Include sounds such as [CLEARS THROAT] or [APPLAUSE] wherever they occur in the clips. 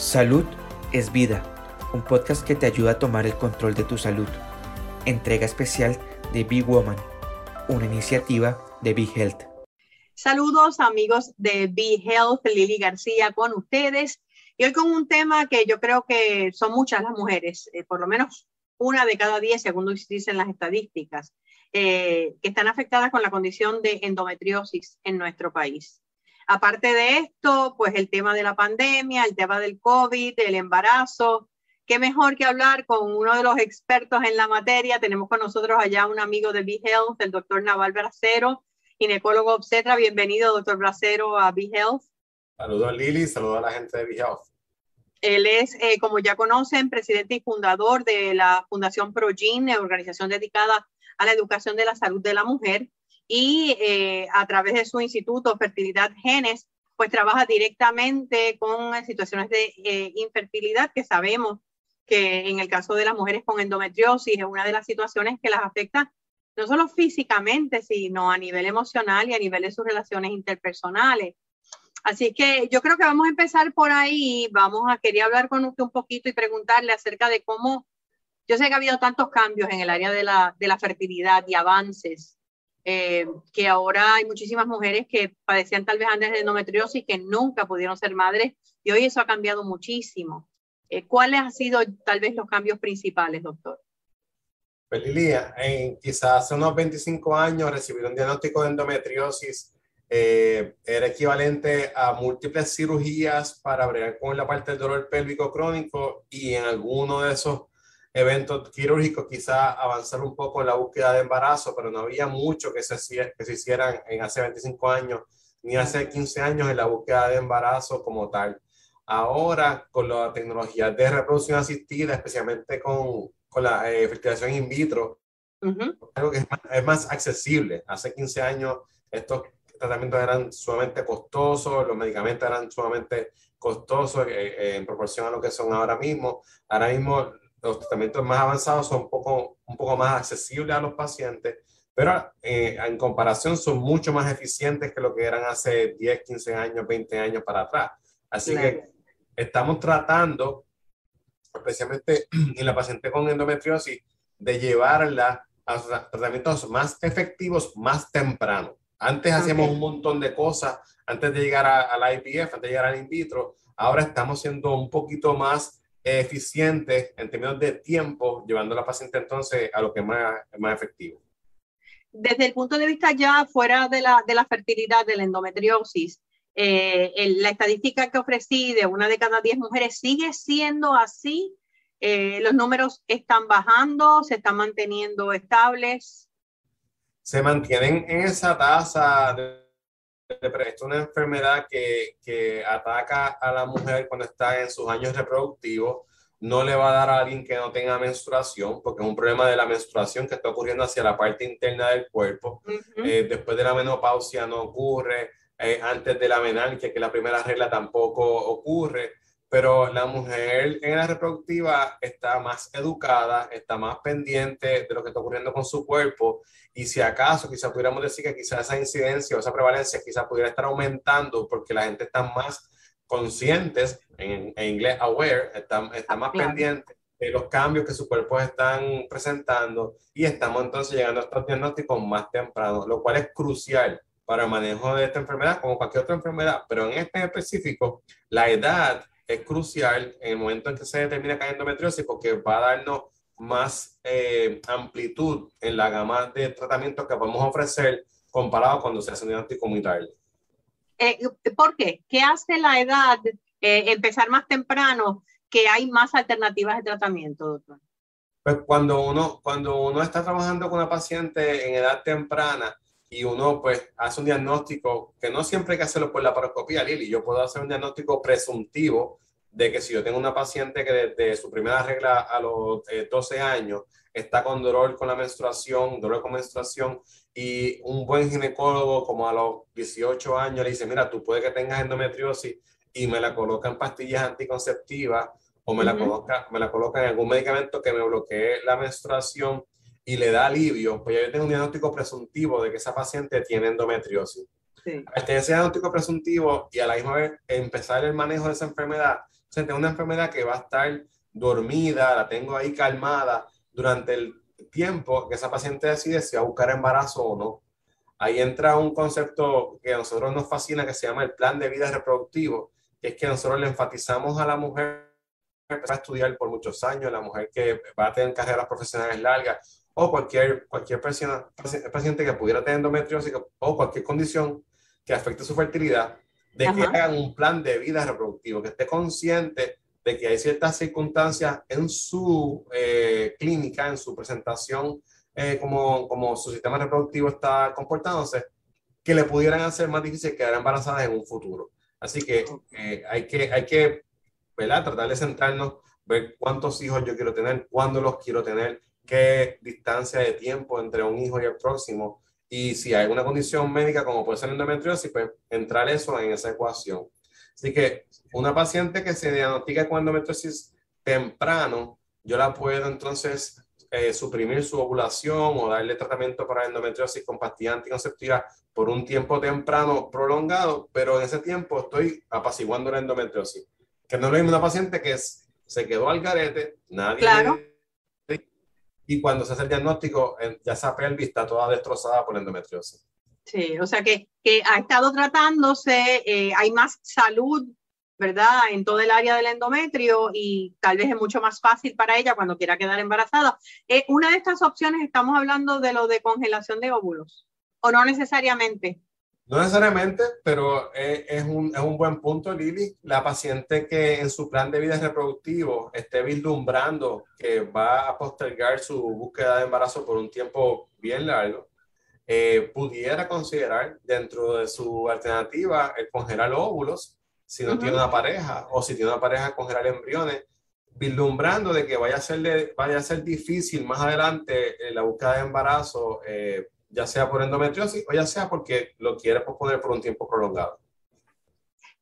Salud es vida, un podcast que te ayuda a tomar el control de tu salud. Entrega especial de Big Woman, una iniciativa de Big Health. Saludos amigos de Big Health, Lili García con ustedes. Y hoy con un tema que yo creo que son muchas las mujeres, eh, por lo menos una de cada diez, según dicen las estadísticas, eh, que están afectadas con la condición de endometriosis en nuestro país. Aparte de esto, pues el tema de la pandemia, el tema del COVID, el embarazo. Qué mejor que hablar con uno de los expertos en la materia. Tenemos con nosotros allá un amigo de B-Health, el doctor Naval Bracero, ginecólogo obstetra. Bienvenido, doctor Bracero, a B-Health. Saludos a Lili, saludos a la gente de B-Health. Él es, eh, como ya conocen, presidente y fundador de la Fundación ProGene, organización dedicada a la educación de la salud de la mujer y eh, a través de su instituto Fertilidad Genes, pues trabaja directamente con situaciones de eh, infertilidad que sabemos que en el caso de las mujeres con endometriosis es una de las situaciones que las afecta no solo físicamente, sino a nivel emocional y a nivel de sus relaciones interpersonales. Así que yo creo que vamos a empezar por ahí. Vamos a querer hablar con usted un poquito y preguntarle acerca de cómo, yo sé que ha habido tantos cambios en el área de la, de la fertilidad y avances eh, que ahora hay muchísimas mujeres que padecían tal vez antes de endometriosis que nunca pudieron ser madres y hoy eso ha cambiado muchísimo. Eh, ¿Cuáles han sido tal vez los cambios principales, doctor? Pues Lilia, en quizás hace unos 25 años recibir un diagnóstico de endometriosis eh, era equivalente a múltiples cirugías para bregar con la parte del dolor pélvico crónico y en alguno de esos eventos quirúrgicos, quizá avanzar un poco en la búsqueda de embarazo, pero no había mucho que se, que se hicieran en hace 25 años ni hace 15 años en la búsqueda de embarazo como tal. Ahora, con la tecnología de reproducción asistida, especialmente con, con la eh, fertilización in vitro, algo que es más, es más, accesible. Hace 15 años estos tratamientos eran sumamente costosos, los medicamentos eran sumamente costosos eh, eh, en proporción a lo que son ahora mismo. Ahora mismo los tratamientos más avanzados son un poco, un poco más accesibles a los pacientes, pero eh, en comparación son mucho más eficientes que lo que eran hace 10, 15 años, 20 años para atrás. Así que estamos tratando, especialmente [CLEARS THROAT] en la paciente con endometriosis, de llevarla a tratamientos más efectivos más temprano. Antes hacíamos un montón de cosas antes de llegar al IPF, antes de llegar al in vitro. Ahora estamos siendo un poquito más eficiente en términos de tiempo, llevando a la paciente entonces a lo que es más, más efectivo. Desde el punto de vista ya fuera de la, de la fertilidad, de la endometriosis, eh, la estadística que ofrecí de una de cada diez mujeres sigue siendo así. Eh, los números están bajando, se están manteniendo estables. Se mantienen en esa tasa de es una enfermedad que, que, ataca a la mujer cuando está en sus años reproductivos. No le va a dar a alguien que no tenga menstruación, porque es un problema de la menstruación que está ocurriendo hacia la parte interna del cuerpo. Eh, después de la menopausia no ocurre, eh, antes de la menarquia, que la primera regla tampoco ocurre pero la mujer en la reproductiva está más educada, está más pendiente de lo que está ocurriendo con su cuerpo y si acaso quizá pudiéramos decir que quizá esa incidencia o esa prevalencia quizá pudiera estar aumentando porque la gente está más conscientes, en, inglés aware, está, está más pendiente de los cambios que su cuerpo están presentando y estamos entonces llegando a estos diagnósticos más tempranos, lo cual es crucial para el manejo de esta enfermedad como cualquier otra enfermedad, pero en este específico, la edad es crucial en el momento en que se determina que hay endometriosis porque va a darnos más eh, amplitud en la gama de tratamientos que podemos ofrecer comparado cuando se hace un diagnóstico muy tarde. Eh, ¿Por qué? ¿Qué hace la edad eh, empezar más temprano que hay más alternativas de tratamiento, doctor? Pues cuando uno, cuando uno está trabajando con una paciente en edad temprana, y uno pues hace un diagnóstico que no siempre hay que hacerlo por la paroscopía, Lili. Yo puedo hacer un diagnóstico presuntivo de que si yo tengo una paciente que desde su primera regla a los 12 eh, años está con dolor con la menstruación, dolor con menstruación, y un buen ginecólogo como a los 18 años le dice, mira, tú puedes que tengas endometriosis y me la coloca en pastillas anticonceptivas o me, la coloca, me la coloca en algún medicamento que me bloquee la menstruación y le da alivio, pues yo tengo un diagnóstico presuntivo de que esa paciente tiene endometriosis. Sí. Tener ese diagnóstico presuntivo y a la misma vez empezar el manejo de esa enfermedad, O sea, tengo una enfermedad que va a estar dormida, la tengo ahí calmada durante el tiempo que esa paciente decide si va a buscar embarazo o no. Ahí entra un concepto que a nosotros nos fascina que se llama el plan de vida reproductivo, que es que nosotros le enfatizamos a la mujer que va a estudiar por muchos años, la mujer que va a tener carreras profesionales largas o cualquier, cualquier persona, paciente que pudiera tener endometriosis o cualquier condición que afecte su fertilidad, de que hagan un plan de vida reproductivo, que esté consciente de que hay ciertas circunstancias en su eh, clínica, en su presentación, eh, como, como su sistema reproductivo está comportándose, que le pudieran hacer más difícil quedar embarazadas en un futuro. Así que eh, hay que, hay que ¿verdad? tratar de centrarnos, ver cuántos hijos yo quiero tener, cuándo los quiero tener, qué distancia de tiempo entre un hijo y el próximo, y si hay alguna condición médica como puede ser endometriosis, pues entrar eso en esa ecuación. Así que una paciente que se diagnostica con endometriosis temprano, yo la puedo entonces eh, suprimir su ovulación o darle tratamiento para endometriosis con pastilla anticonceptiva por un tiempo temprano prolongado, pero en ese tiempo estoy apaciguando la endometriosis. Que no es lo mismo una paciente que se quedó al garete, nadie. Claro. Y cuando se hace el diagnóstico, ya esa pelvis está toda destrozada por endometriosis. Sí, o sea que, que ha estado tratándose, eh, hay más salud, ¿verdad? En todo el área del endometrio y tal vez es mucho más fácil para ella cuando quiera quedar embarazada. Eh, una de estas opciones, estamos hablando de lo de congelación de óvulos, o no necesariamente. No necesariamente, pero es, es, un, es, un, buen punto, Lili. La paciente que en su plan de vida reproductivo esté vislumbrando que va a postergar su búsqueda de embarazo por un tiempo bien largo, eh, pudiera considerar dentro de su alternativa el congelar óvulos si no tiene una pareja o si tiene una pareja congelar embriones, vislumbrando de que vaya a ser, vaya a ser difícil más adelante eh, la búsqueda de embarazo, eh, ya sea por endometriosis o ya sea porque lo quiere posponer por un tiempo prolongado.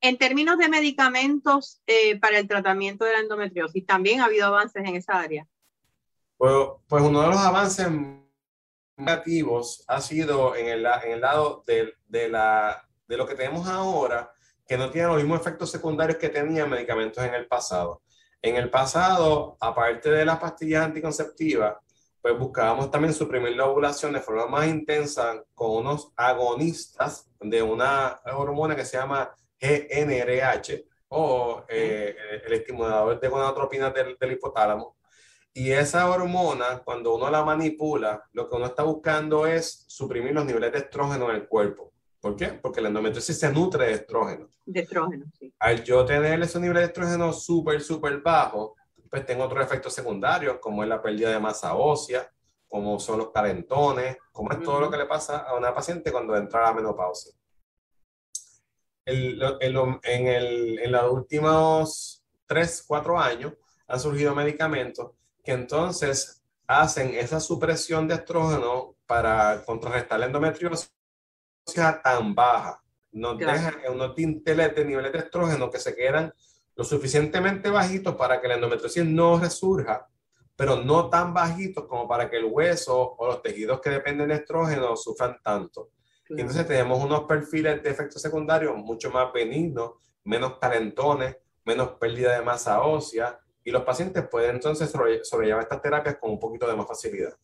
En términos de medicamentos para el tratamiento de la endometriosis, ¿también ha habido avances en esa área? Pues, pues uno de los avances negativos ha sido en el, en el lado de, de, la, de lo que tenemos ahora, que no tiene los mismos efectos secundarios que tenían medicamentos en el pasado. En el pasado, aparte de las pastillas anticonceptivas, pues buscábamos también suprimir la ovulación de forma más intensa con unos agonistas de una hormona que se llama GNRH o eh, el estimulador de gonadotropinas del, del hipotálamo, y esa hormona, cuando uno la manipula, lo que uno está buscando es suprimir los niveles de estrógeno en el cuerpo. ¿Por qué? Porque la endometriosis se nutre de estrógeno. De estrógeno, sí. Al yo tener esos niveles de estrógeno súper, súper bajos, pues tengo otros efectos secundarios, como es la pérdida de masa ósea, como son los calentones, como es todo lo que le pasa a una paciente cuando entra a la menopausia. El, en, el, en los últimos 3, 4 años han surgido medicamentos que entonces hacen esa supresión de estrógeno para contrarrestar la endometriosis tan baja. Nos dejan en unos tinteles de niveles de estrógeno que se quedan lo suficientemente bajitos para que la endometriosis no resurja, pero no tan bajitos como para que el hueso o los tejidos que dependen de estrógeno sufran tanto. Y entonces tenemos unos perfiles de efectos secundarios mucho más benignos, menos calentones, menos pérdida de masa ósea, y los pacientes pueden entonces sobrellevar estas terapias con un poquito de más facilidad.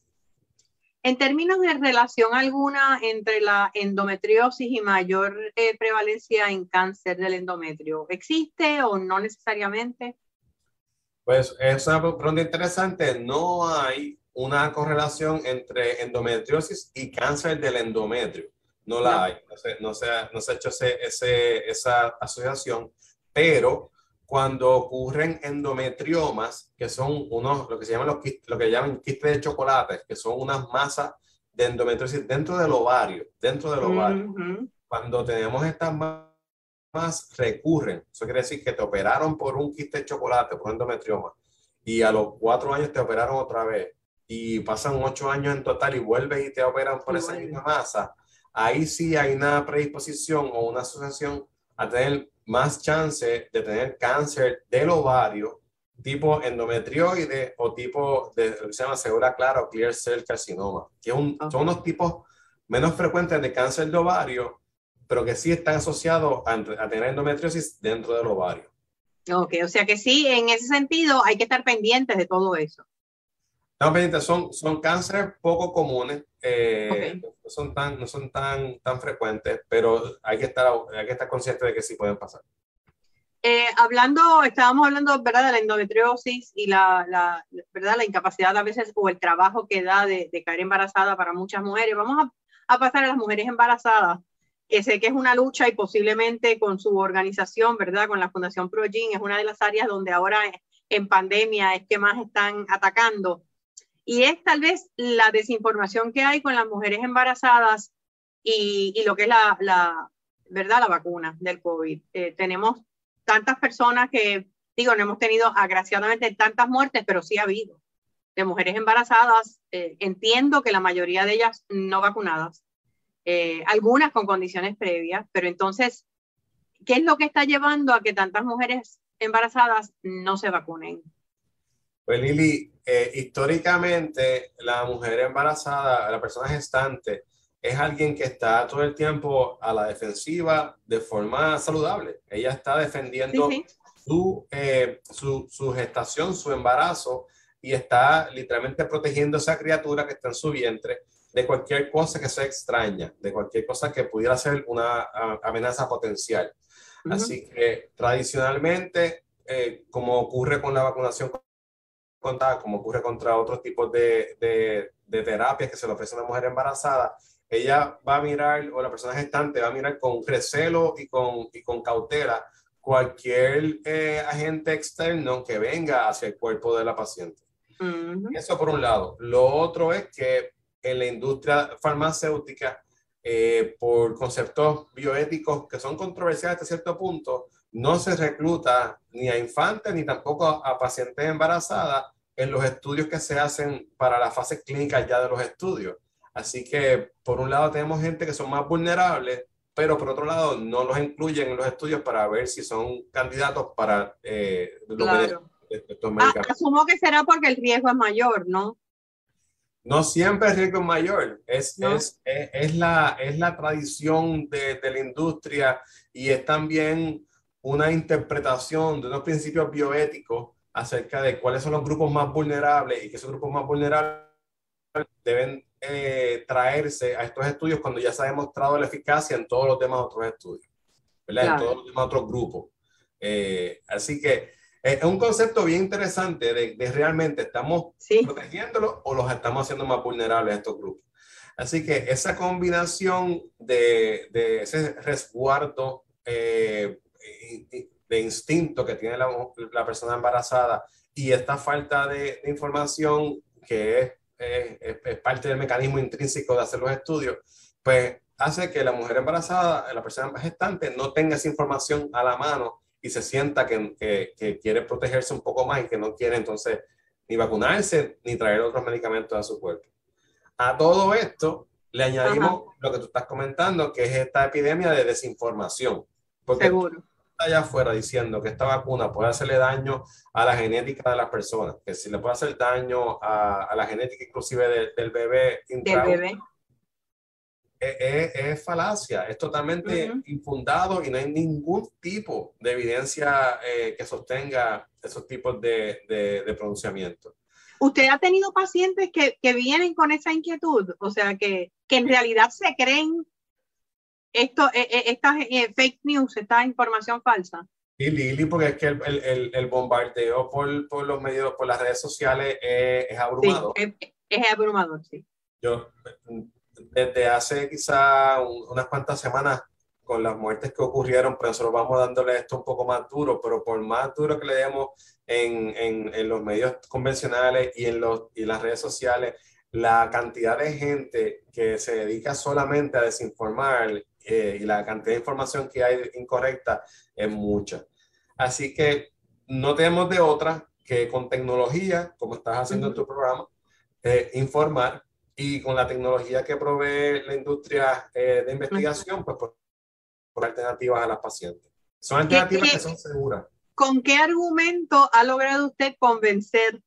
En términos de relación alguna entre la endometriosis y mayor eh, prevalencia en cáncer del endometrio, ¿existe o no necesariamente? Pues es una pregunta interesante. No hay una correlación entre endometriosis y cáncer del endometrio. No la hay. No se, no se, no se ha hecho ese, esa asociación, pero cuando ocurren endometriomas, que son unos, lo que se llaman los lo que llaman quistes de chocolate, que son unas masas de endometriosis dentro del ovario, dentro del ovario. Cuando tenemos estas masas recurren, eso quiere decir que te operaron por un quiste de chocolate, por endometrioma, y a los cuatro años te operaron otra vez, y pasan ocho años en total y vuelves y te operan por esa misma masa, ahí sí hay una predisposición o una asociación a tener más chance de tener cáncer del ovario tipo endometrioide o tipo de lo que se llama segura clara o clear cell carcinoma, que son unos tipos menos frecuentes de cáncer de ovario, pero que sí están asociados a, tener endometriosis dentro del ovario. Ok, o sea que sí, en ese sentido hay que estar pendientes de todo eso. Estamos pendientes, son, son cánceres poco comunes, eh, no son, tan, no son tan, tan frecuentes, pero hay que, estar, hay que estar consciente de que sí pueden pasar. Eh, hablando, estábamos hablando, ¿verdad?, de la endometriosis y la, la, ¿verdad? la incapacidad a veces o el trabajo que da de, de caer embarazada para muchas mujeres. Vamos a, a, pasar a las mujeres embarazadas, que sé que es una lucha y posiblemente con su organización, ¿verdad?, con la Fundación Progin, es una de las áreas donde ahora en pandemia es que más están atacando. Y es tal vez la desinformación que hay con las mujeres embarazadas y, lo que es la, la, ¿verdad?, la vacuna del COVID. Eh, tenemos tantas personas que, digo, no hemos tenido agraciadamente tantas muertes, pero sí ha habido de mujeres embarazadas. Eh, entiendo que la mayoría de ellas no vacunadas, eh, algunas con condiciones previas, pero entonces, ¿qué es lo que está llevando a que tantas mujeres embarazadas no se vacunen? Pues Lili, eh, históricamente la mujer embarazada, la persona gestante, es alguien que está todo el tiempo a la defensiva de forma saludable. Ella está defendiendo sí, sí. Su, eh, su, su, gestación, su embarazo, y está literalmente protegiendo a esa criatura que está en su vientre de cualquier cosa que sea extraña, de cualquier cosa que pudiera ser una amenaza potencial. Uh -huh. Así que tradicionalmente, eh, como ocurre con la vacunación contra, como ocurre contra otros tipos de, de, de terapias que se le ofrecen a una mujer embarazada, ella va a mirar, o la persona gestante va a mirar con recelo y con, y con cautela cualquier eh, agente externo que venga hacia el cuerpo de la paciente. Uh -huh. Eso por un lado. Lo otro es que en la industria farmacéutica, eh, por conceptos bioéticos que son controversiales hasta cierto punto, no se recluta ni a infantes ni tampoco a pacientes embarazadas en los estudios que se hacen para la fase clínica ya de los estudios. Así que, por un lado, tenemos gente que son más vulnerables, pero por otro lado, no los incluyen en los estudios para ver si son candidatos para eh, claro. estos medicamentos. Ah, asumo que será porque el riesgo es mayor, ¿no? No siempre el riesgo es mayor, es, ¿No? es, es, es, la, es la tradición de, de la industria y es también una interpretación de unos principios bioéticos acerca de cuáles son los grupos más vulnerables y que esos grupos más vulnerables deben eh, traerse a estos estudios cuando ya se ha demostrado la eficacia en todos los demás otros estudios, ¿verdad? Claro. En todos los demás otros grupos. Eh, así que eh, es un concepto bien interesante de, de realmente estamos sí. protegiéndolos o los estamos haciendo más vulnerables a estos grupos. Así que esa combinación de, de ese resguardo eh, de instinto que tiene la, la, persona embarazada y esta falta de, de información que es es, es, parte del mecanismo intrínseco de hacer los estudios, pues hace que la mujer embarazada, la persona gestante, no tenga esa información a la mano y se sienta que, que, que, quiere protegerse un poco más y que no quiere entonces ni vacunarse ni traer otros medicamentos a su cuerpo. A todo esto le añadimos Ajá. lo que tú estás comentando, que es esta epidemia de desinformación. Porque Seguro allá afuera diciendo que esta vacuna puede hacerle daño a la genética de las personas, que si le puede hacer daño a, a la genética inclusive de, del bebé, del bebé. Es, es, es, falacia, es totalmente uh -huh. infundado y no hay ningún tipo de evidencia eh, que sostenga esos tipos de, de, de, pronunciamiento. ¿Usted ha tenido pacientes que, que vienen con esa inquietud? O sea, que, que en realidad se creen esto, eh, eh, estas eh, fake news, esta información falsa. Y Lili, porque es que el, el, el bombardeo por, por, los medios, por las redes sociales es, es abrumador. Sí, es, es, abrumador, sí. Yo, desde hace quizá un, unas cuantas semanas, con las muertes que ocurrieron, pues nosotros vamos dándole esto un poco más duro, pero por más duro que le demos en, en, en los medios convencionales y en, los, y en las redes sociales, la cantidad de gente que se dedica solamente a desinformar eh, y la cantidad de información que hay incorrecta es mucha. Así que no tenemos de otra que con tecnología, como estás haciendo uh -huh. en tu programa, eh, informar y con la tecnología que provee la industria eh, de investigación, uh -huh. pues por, por, alternativas a las pacientes. Son alternativas ¿Qué, qué, que son seguras. ¿Con qué argumento ha logrado usted convencer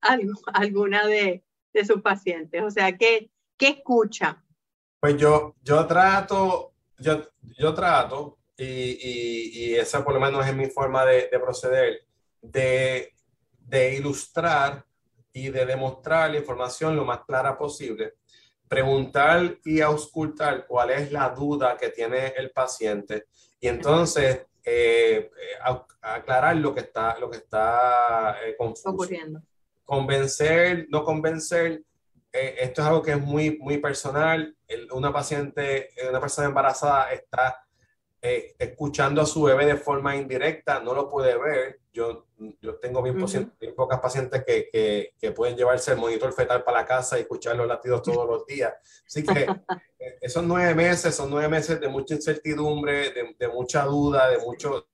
a [LAUGHS] alguna de, de sus pacientes? O sea, ¿qué, qué escucha? Pues yo, yo trato yo, yo trato y, esa por lo menos es mi forma de, proceder, de, de ilustrar y de demostrar la información lo más clara posible preguntar y auscultar cuál es la duda que tiene el paciente y entonces eh, aclarar lo que está, lo que está eh, Ocurriendo. Convencer, no convencer, eh, esto es algo que es muy, muy personal. una paciente, una persona embarazada está eh, escuchando a su bebé de forma indirecta, no lo puede ver. Yo, yo tengo bien, pocas pacientes que, que, que, pueden llevarse el monitor fetal para la casa y escuchar los latidos todos los días. Así que [LAUGHS] eh, esos nueve meses son nueve meses de mucha incertidumbre, de, de, mucha duda, de, mucho,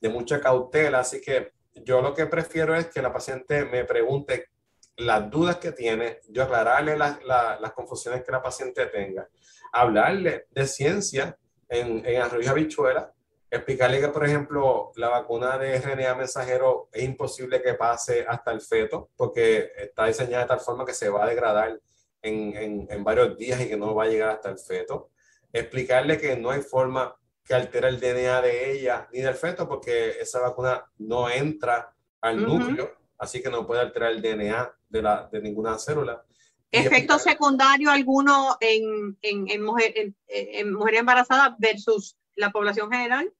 de mucha cautela. Así que yo lo que prefiero es que la paciente me pregunte las dudas que tiene, yo aclararle las, las confusiones que la paciente tenga, hablarle de ciencia en, en arroyo habichuela, explicarle que, por ejemplo, la vacuna de RNA mensajero es imposible que pase hasta el feto porque está diseñada de tal forma que se va a degradar en, en, en varios días y que no va a llegar hasta el feto. Explicarle que no hay forma que altere el DNA de ella ni del feto porque esa vacuna no entra al núcleo, así que no puede alterar el DNA de, la, de ninguna célula. ¿Efecto secundario alguno en, en, en, mujer, en, mujer embarazada versus la población general?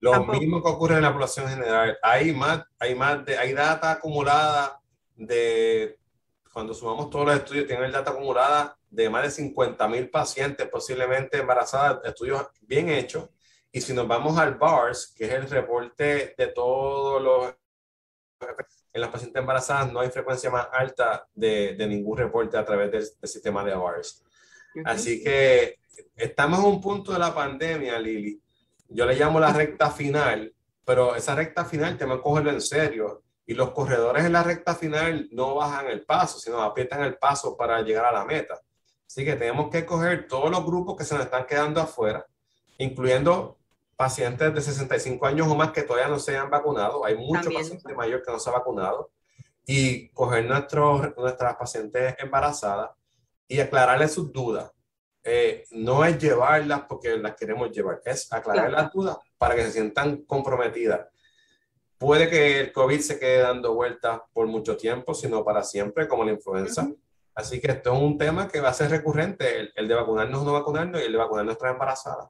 Lo mismo que ocurre en la población general. Hay más, hay más de, hay data acumulada de, cuando sumamos todos los estudios, tienen data acumulada de más de 50 mil pacientes posiblemente embarazadas, estudios bien hechos. Y si nos vamos al BARS, que es el reporte de todos los en las pacientes embarazadas no hay frecuencia más alta de, de ningún reporte a través del, sistema de AWARS. Así que estamos en un punto de la pandemia, Lili. Yo le llamo la recta final, pero esa recta final tenemos que cogerlo en serio. Y los corredores en la recta final no bajan el paso, sino aprietan el paso para llegar a la meta. Así que tenemos que coger todos los grupos que se nos están quedando afuera, incluyendo pacientes de 65 años o más que todavía no se han vacunado. Hay muchos pacientes mayores que no se han vacunado. Y coger nuestros, nuestras pacientes embarazadas y aclararles sus dudas. Eh, no es llevarlas porque las queremos llevar, es aclarar las dudas para que se sientan comprometidas. Puede que el COVID se quede dando vueltas por mucho tiempo, sino para siempre, como la influenza. Así que esto es un tema que va a ser recurrente, el, el de vacunarnos o no vacunarnos y el de vacunar a nuestras embarazadas.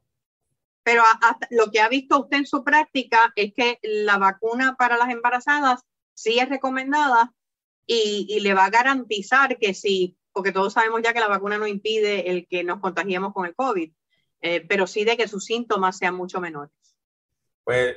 Pero lo que ha visto usted en su práctica es que la vacuna para las embarazadas sí es recomendada y, le va a garantizar que sí, porque todos sabemos ya que la vacuna no impide el que nos contagiemos con el COVID, eh, pero sí de que sus síntomas sean mucho menores. Pues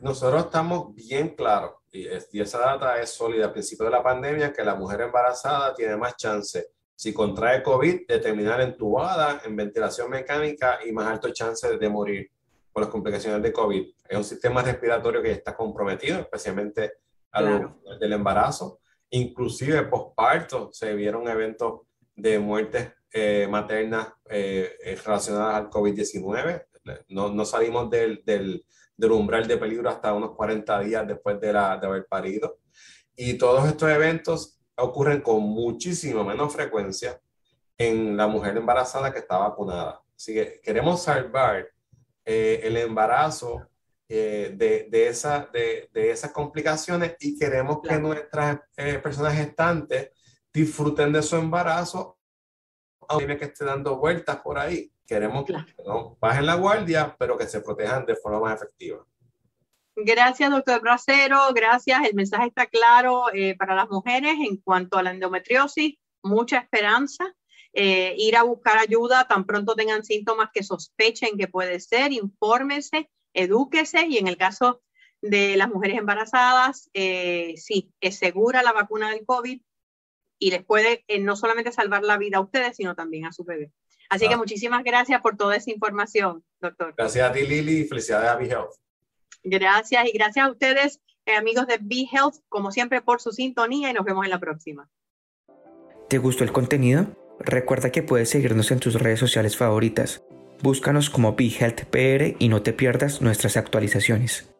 nosotros estamos bien claros, y, y esa data es sólida al principio de la pandemia, que la mujer embarazada tiene más chance si contrae COVID, de terminar entubada en ventilación mecánica y más alto chance de morir por las complicaciones de COVID. Es un sistema respiratorio que está comprometido, especialmente al del embarazo. Inclusive posparto se vieron eventos de muertes eh, maternas eh, eh, relacionadas al COVID-19. No, no, salimos del, del, del, umbral de peligro hasta unos 40 días después de, la, de haber parido. Y todos estos eventos ocurren con muchísimo menos frecuencia en la mujer embarazada que está vacunada. Así que queremos salvar eh, el embarazo eh, de, de, esa, de, de, esas complicaciones y queremos que nuestras eh, personas gestantes disfruten de su embarazo, aunque que esté dando vueltas por ahí. Queremos que no bajen la guardia, pero que se protejan de forma más efectiva. Gracias, doctor Bracero. Gracias. El mensaje está claro eh, para las mujeres en cuanto a la endometriosis. Mucha esperanza. Eh, ir a buscar ayuda tan pronto tengan síntomas que sospechen que puede ser. Infórmese, edúquese y en el caso de las mujeres embarazadas, eh, sí, es segura la vacuna del COVID y les puede no solamente salvar la vida a ustedes, sino también a su bebé. Así que ah. muchísimas gracias por toda esa información, doctor. Gracias a ti, Lili, felicidades a BeHealth. Gracias y gracias a ustedes, eh, amigos de BeHealth, como siempre, por su sintonía y nos vemos en la próxima. ¿Te gustó el contenido? Recuerda que puedes seguirnos en tus redes sociales favoritas. Búscanos como BeHealthPR y no te pierdas nuestras actualizaciones.